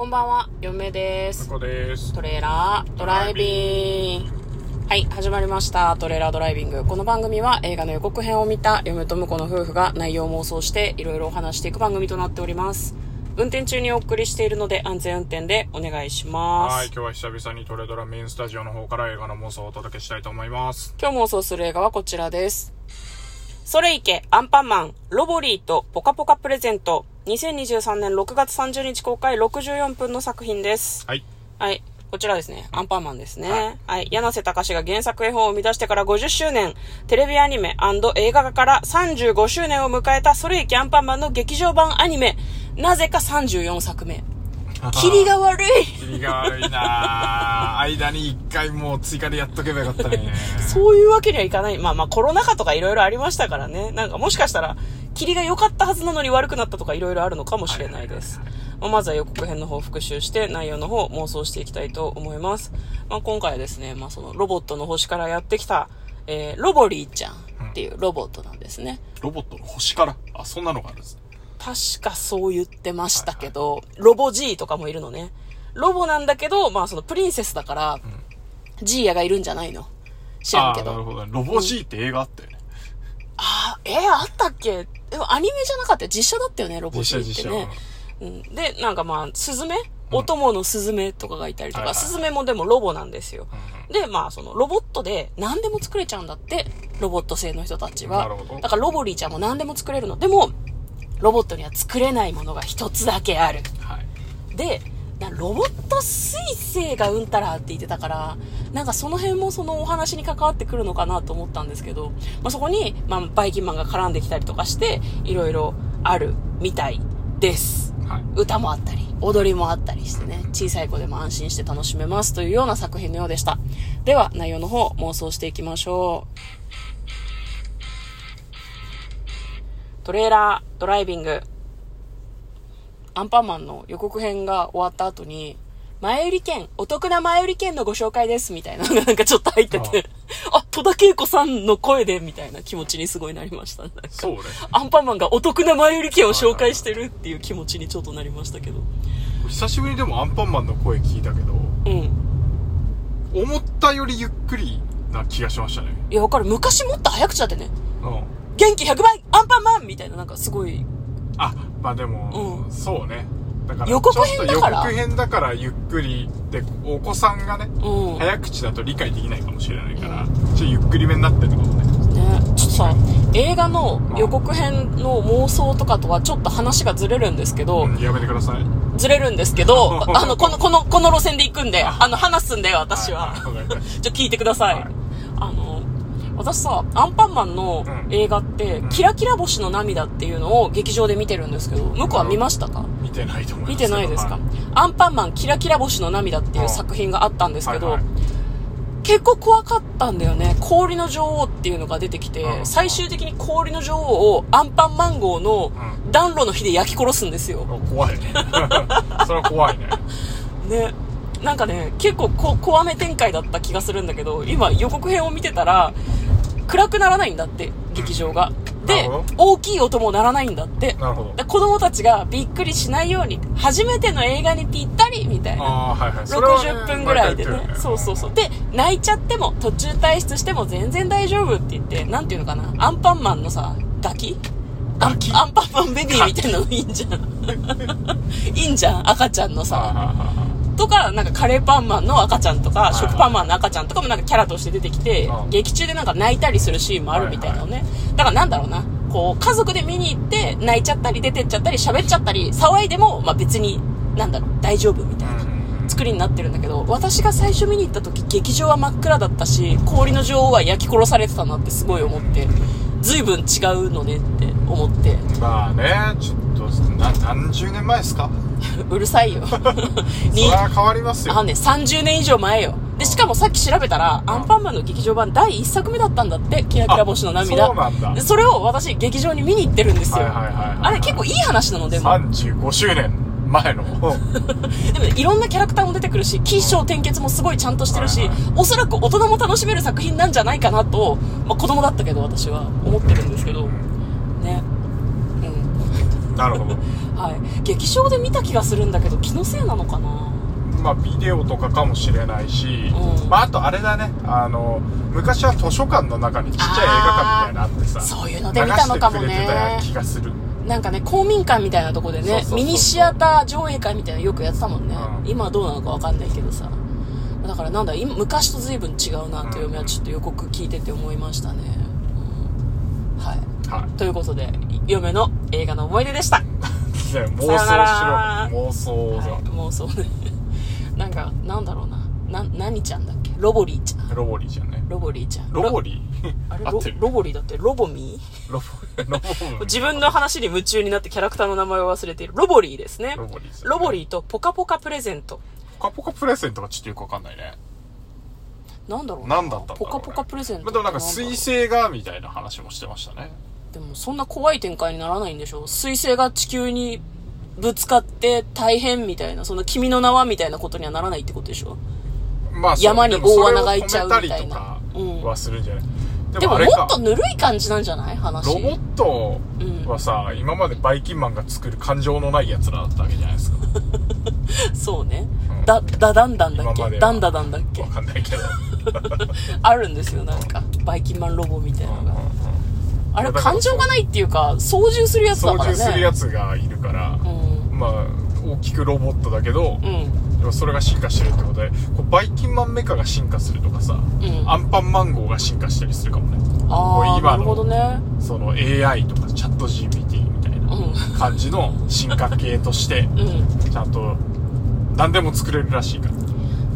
こんばんは、嫁です。です。トレーラードライビング。はい、始まりました。トレーラードライビング。この番組は映画の予告編を見た嫁と婿の夫婦が内容を妄想していろいろお話していく番組となっております。運転中にお送りしているので安全運転でお願いします。はい、今日は久々にトレドラメインスタジオの方から映画の妄想をお届けしたいと思います。今日妄想する映画はこちらです。それいけ、アンパンマン、ロボリーとポカポカプレゼント。2023年6月30日公開64分の作品です。はい。はい。こちらですね。アンパンマンですね。はい。柳瀬隆が原作絵本を生み出してから50周年、テレビアニメ映画化から35周年を迎えたそれいけアンパンマンの劇場版アニメ。なぜか34作目。キリが悪いキリが悪いなぁ 間に一回もう追加でやっとけばよかったね。そういうわけにはいかない。まあまあコロナ禍とかいろいろありましたからね。なんかもしかしたら、キリが良かったはずなのに悪くなったとかいろいろあるのかもしれないです。まあまずは予告編の方を復習して内容の方を妄想していきたいと思います。まあ今回はですね、まあそのロボットの星からやってきた、えー、ロボリーちゃんっていうロボットなんですね。ロボットの星から？あ、そんなのがあるんです。確かそう言ってましたけど、ロボ G とかもいるのね。ロボなんだけど、まあそのプリンセスだから、ジーヤがいるんじゃないの知らんけど。なるほどね。ロボ G って映画あったよね。えー、あったっけ？でもアニメじゃなかった？よ。実写だったよね、ロボ実 G 写実写。ってね。うん。で、なんかまあ、スズメ？お供のスズメとかがいたりとか、はいはいスズメもでもロボなんですよ。で、まあ、そのロボットで何でも作れちゃうんだって、ロボット製の人たちは。だからロボリーちゃんも何でも作れるの。でも、ロボットには作れないものが一つだけある。はい。で、なロボット彗星がうんたらって言ってたから、なんかその辺もそのお話に関わってくるのかなと思ったんですけど、まあ、そこに、まあ、バイキンマンが絡んできたりとかして、いろいろあるみたいです。はい。歌もあったり、踊りもあったりしてね、小さい子でも安心して楽しめますというような作品のようでした。では、内容の方、妄想していきましょう。トレーラードライビング。アンパンマンの予告編が終わった後に、前売り券、お得な前売り券のご紹介です、みたいなのがなんかちょっと入ってて、あ、戸田恵子さんの声で、みたいな気持ちにすごいなりました。なんかそうね。アンパンマンがお得な前売り券を紹介してるっていう気持ちにちょっとなりましたけど。久しぶりにでもアンパンマンの声聞いたけど、うん。思ったよりゆっくりな気がしましたね。いや、わかる。昔もっと早口だってね。うん。元気100倍アンパンマンみたいな、なんかすごい。あ、まあでも、うんそうね。だから、予告編だから？予告編だからゆっくりで、お子さんがね、うん。ね、早口だと理解できないかもしれないから、ちょっとゆっくりめになってるってことね。ちょっとさ、映画の予告編の妄想とかとはちょっと話がずれるんですけど、うん、やめてください。ずれるんですけど、あの、この、この、この路線で行くんで、あの、話すんだよ、私は。ちょ、聞いてください。はいあの、私さ、アンパンマンのうん映画って、キラキラ星の涙っていうのを劇場で見てるんですけど、向こうは見ましたか？た見てないと思います見。てないですか、はいアンパンマンキラキラ星の涙っていううん作品があったんですけど、はいはい結構怖かったんだよね。氷の女王っていうのが出てきて、うん最終的に氷の女王をアンパンマン号のう暖炉の火で焼き殺すんですよ。あ怖いね。それは怖いね。ね。なんかね、結構こ怖め展開だった気がするんだけど、今予告編を見てたら、暗くならないんだって、劇場が。で大きい音も鳴らないんだって。なるほど。で子供たちがびっくりしないように、初めての映画にぴったりみたいな。はいはい。それはね60分ぐらいでね毎回言ってるよそうそうそう。で、泣いちゃっても、途中退出しても全然大丈夫って言って、なんていうのかな、アンパンマンのさ、ガキ？アンアンパンマンベビーみたいなのいいんじゃん。いいんじゃん赤ちゃんのはいさ。とか、なんかカレーパンマンの赤ちゃんとか、食パンマンの赤ちゃんとかもなんかキャラとして出てきてう、ん劇中でなんか泣いたりするシーンもあるみたいなのね。だからなんだろうな。こう、家族で見に行って、泣いちゃったり出てっちゃったり喋っちゃったり、騒いでも、まあ別に、なんだろう、大丈夫みたいな。うん作りになってるんだけど私が最初見に行った時劇場は真っ暗だったし氷の女王は焼き殺されてたなってすごい思って随分違うのねって思ってまあね、ちょっと、な何十年前ですか？うるさいよ。それは変わりますよ。あのね30年以上前よ。でしかもさっき調べたらアンパンマンの劇場版第1作目だったんだってキラキラ星の涙。あそうなんだ。でそれを私劇場に見に行ってるんですよ。はいはいはいはいあれ結構いい話なのでも35周年前の。でもねいろんなキャラクターも出てくるし、起承転結もすごいちゃんとしてるし、はいはい。おそらく大人も楽しめる作品なんじゃないかなと、まあ子供だったけど私は思ってるんですけど、ね。うん。なるほど。はい。劇場で見た気がするんだけど、気のせいなのかな？まあビデオとかかもしれないし、うんまああとあれだねあの昔は図書館の中にちっちゃい映画館みたいなのあってさそういうので見たのかもね気がするなんかね、公民館みたいなとこでねミニシアター上映会みたいなのよくやってたもんね。うん今はどうなのかわかんないけどさ。だからなんだ、今昔と随分違うなという嫁はちょっと予告聞いてて思いましたね。うんはい。はいということで、嫁の映画の思い出でした。ね妄想しろ妄想はい、妄想ね。なんか、なんだろうな。な、何ちゃんだっけ？ロボリーちゃん。ロボリーじゃんねロボリーちゃん。ロボリー？あれ ロボリーだって？ロボミー？ロボロボ自分の話に夢中になってキャラクターの名前を忘れている。ロボリーですね。ロボリーロボリーとポカポカプレゼント。ポカポカプレゼントがちょっとよくわかんないねなんだろう何だったんだろうねポカポカプレゼント。まあでもなんか水彗星がみたいな話もしてましたねでもそんな怖い展開にならないんでしょ？彗星が地球にぶつかって大変みたいな、その君の名はみたいなことにはならないってことでしょ？まあ山に大穴が開いちゃうみたいな。はするんじゃない、でもあれか。もっとぬるい感じなんじゃない？話。ロボットはさ、今までバイキンマンが作る感情のない奴らだったわけじゃないですか。そうね。うん。だ、だだんだんだっけ？だんだだんだっけ？わかんないけど。あるんですよ、なんか。バイキンマンロボみたいなのが。あれ、だから感情がないっていうか、操縦するやつだ操からね。縦するやつがいるから、うん。まあ、大きくロボットだけど、うん。それが進化してるってことで、こうバイキンマンメカが進化するとかさ、んアンパンマン号が進化したりするかもね。ああ、今のなるほどね。その AI とかチャット GPT みたいなうん。感じの進化系として、うん。ちゃんと何でも作れるらしいから。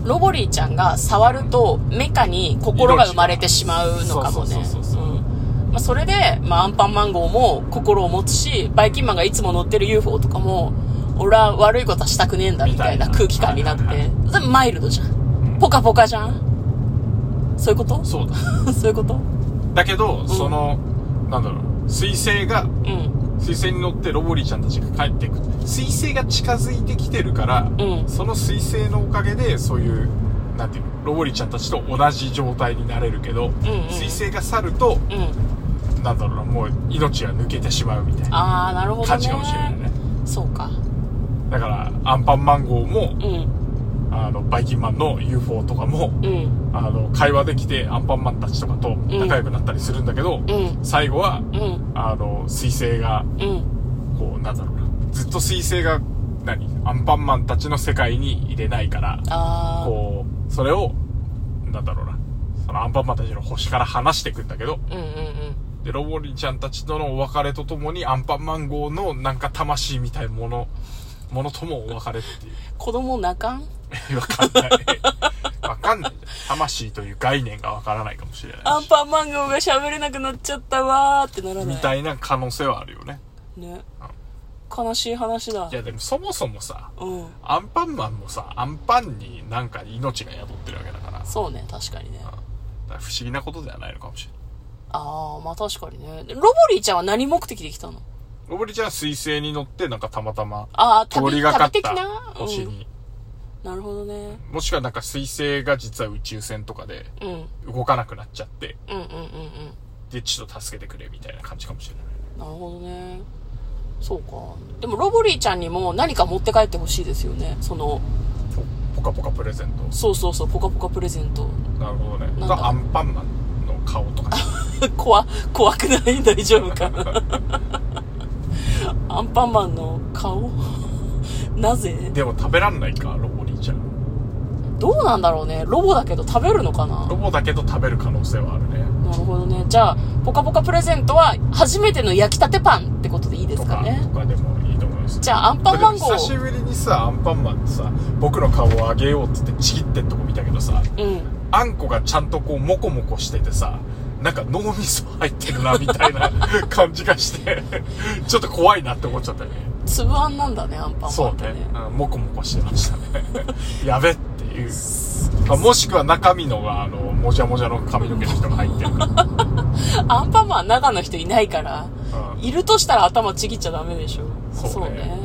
ロボリーちゃんが触るとメカに心が生まれてしまうのかもね。そうそうそうそううんまあ、それで、まあ、アンパンマン号も心を持つし、バイキンマンがいつも乗ってる UFO とかも、俺は悪いことはしたくねえんだみたいな空気感になって、はいはいそれマイルドじゃん。ポカポカじゃん。そういうこと？そうだ。そういうこと？だけど、その、なんだろう、彗星が、うん。彗星に乗ってロボリーちゃんたちが帰っていく。彗星が近づいてきてるから、うん。その彗星のおかげで、そういう、なんていうの、ロボリーちゃんたちと同じ状態になれるけど、んうん彗星が去ると、うん。なんだろうな、もう命が抜けてしまうみたいなああ、なるほどね。感じかもしれないね。そうか。だから、アンパンマン号もう、ん。あの、バイキンマンの UFO とかも、うん。あの、会話できて、アンパンマンたちとかと仲良くなったりするんだけど、うん。最後は、うん。あの、彗星が、うん。こう、なんだろうな。ずっと彗星が、何？アンパンマンたちの世界に入れないから。こう、それを、なんだろうな。そのアンパンマンたちの星から離していくんだけど、うんうんうん。で、ロボリーちゃんたちとのお別れとともに、アンパンマン号のなんか魂みたいなもの、ものともお別れっていう。子供泣かんわかんない。わかんない。魂という概念がわからないかもしれないし。アンパンマン号が喋れなくなっちゃったわーってならない？みたいな可能性はあるよね。ね。悲しい話だい。やでもそもそもさ、うん。アンパンマンもさ、アンパンになんか命が宿ってるわけだから、そうね、確かにね。だから不思議なことではないのかもしれない。ああ、まあ確かにね。でロボリーちゃんは何目的で来たの？ロボリーちゃんは彗星に乗ってなんかたまたまああ、通旅、りがかった星に、うん。なるほどね。もしくはなんか彗星が実は宇宙船とかでうん。うん動かなくなっちゃって、うんうんうん。で、ちょっと助けてくれみたいな感じかもしれない。なるほどね。そうか。でもロボリーちゃんにも何か持って帰ってほしいですよね。その、ポカポカプレゼント。そうそうそう、ポカポカプレゼント。なるほどね。なんだがアンパンマンの顔とか。怖、怖くない？大丈夫かアンパンマンの顔？なぜ？でも食べらんないか、ロボリーちゃん。どうなんだろうね。ロボだけど食べるのかな？ロボだけど食べる可能性はあるね。なるほどね。じゃあ、ポカポカプレゼントは初めての焼きたてパンってことでいいですかね？とかでも。じゃあ、アンパンマン号。久しぶりにさ、アンパンマンってさ、僕の顔をあげようって言ってちぎってんとこ見たけどさ、うん。あんこがちゃんとこう、モコモコしててさ、なんか脳みそ入ってるな、みたいな 感じがして、ちょっと怖いなって思っちゃったね。粒あんなんだね、アンパンマそうンってねね。。うん、モコモコしてましたね。やべっていう。あもしくは中身のが、あの、もじゃもじゃの髪の毛の人が入ってるか。アンパンマン中の人いないから、うんいるとしたら頭ちぎっちゃダメでしょ。そうね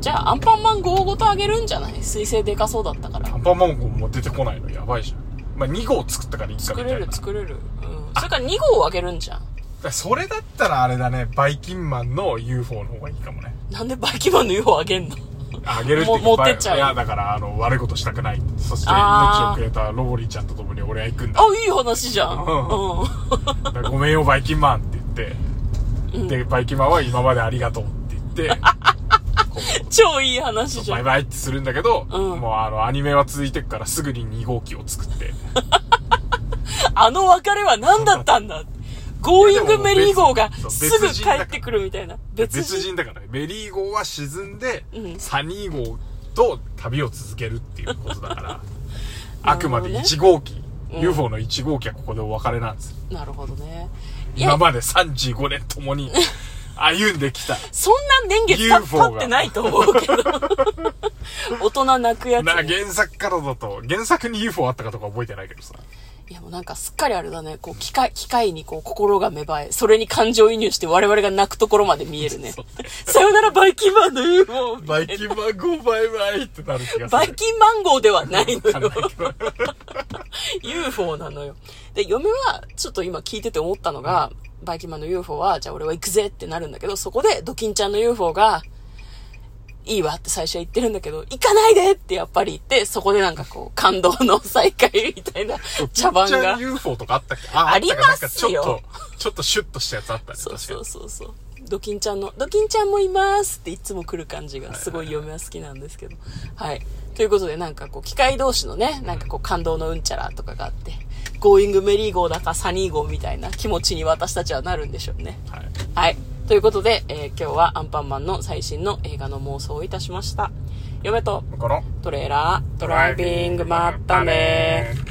じゃあ、アンパンマン号ごとあげるんじゃない？水星でかそうだったからア。ンパンマン号も出てこないのやばいじゃん。まあ、2号作ったからいいかみたいな。作れる作れる。うん。それから2号をあげるんじゃん。らそれだったらあれだね、バイキンマンの UFO の方がいいかもね。なんでバイキンマンの UFO あげんの？あげるっていう持ってっちゃういや、だから、あの、悪いことしたくない。そして、命をくれたロボリーちゃんと共に俺は行くんだ。あ、いい話じゃん。うんうん。だからごめんよ、バイキンマンって言って、で、バイキンマンは今までありがとうって 超いい話う、じゃん。バイバイってするんだけど、うん。もうあの、アニメは続いてくからすぐに2号機を作って、あの別れは何だったんだ？ゴーイングメリー号がすぐ帰ってくるみたいな。別別人。人だから。ね、メリー号は沈んで、うん。サニー号と旅を続けるっていうことだから、あくまでなるほ1号機、うん。UFO の1号機はここでお別れなんですよ。なるほどね。今、まで35年共に歩んできた。そんな年月た UFO が経ってないと思うけど。大人泣くやつな、ね、原作からだと、原作に UFO あったかとか覚えてないけどさ。いやもうなんかすっかりあれだね。こう、機械、機械にこう、心が芽生え、それに感情移入して我々が泣くところまで見えるね。さよならバイキンマンの UFO! バイキンマンゴーバイバイってなる気がする。バイキンマン号ではないのよ UFO なのよ。で、嫁は、ちょっと今聞いてて思ったのが、バイキンマンの UFO は、じゃあ俺は行くぜってなるんだけど、そこでドキンちゃんの UFO が、いいわって最初は言ってるんだけど、行かないでってやっぱり言って、そこでなんかこう、感動の再会みたいな茶番が。UFO とかあったっけあありますよちょっと、ちょっとシュッとしたやつあったね。そうそうそうそう。ドキンちゃんの、ドキンちゃんもいますっていつも来る感じがすごい嫁は好きなんですけど。はい。ということでなんかこう、機械同士のね、なんかこう、感動のうんちゃらとかがあって、ゴーイングメリー号だかサニー号みたいな気持ちに私たちはなるんでしょうね。に。はい。はい。ということで、えー今日はアンパンマンの最新の映画の妄想をいたしました。嫁とトレーラードライビングまったね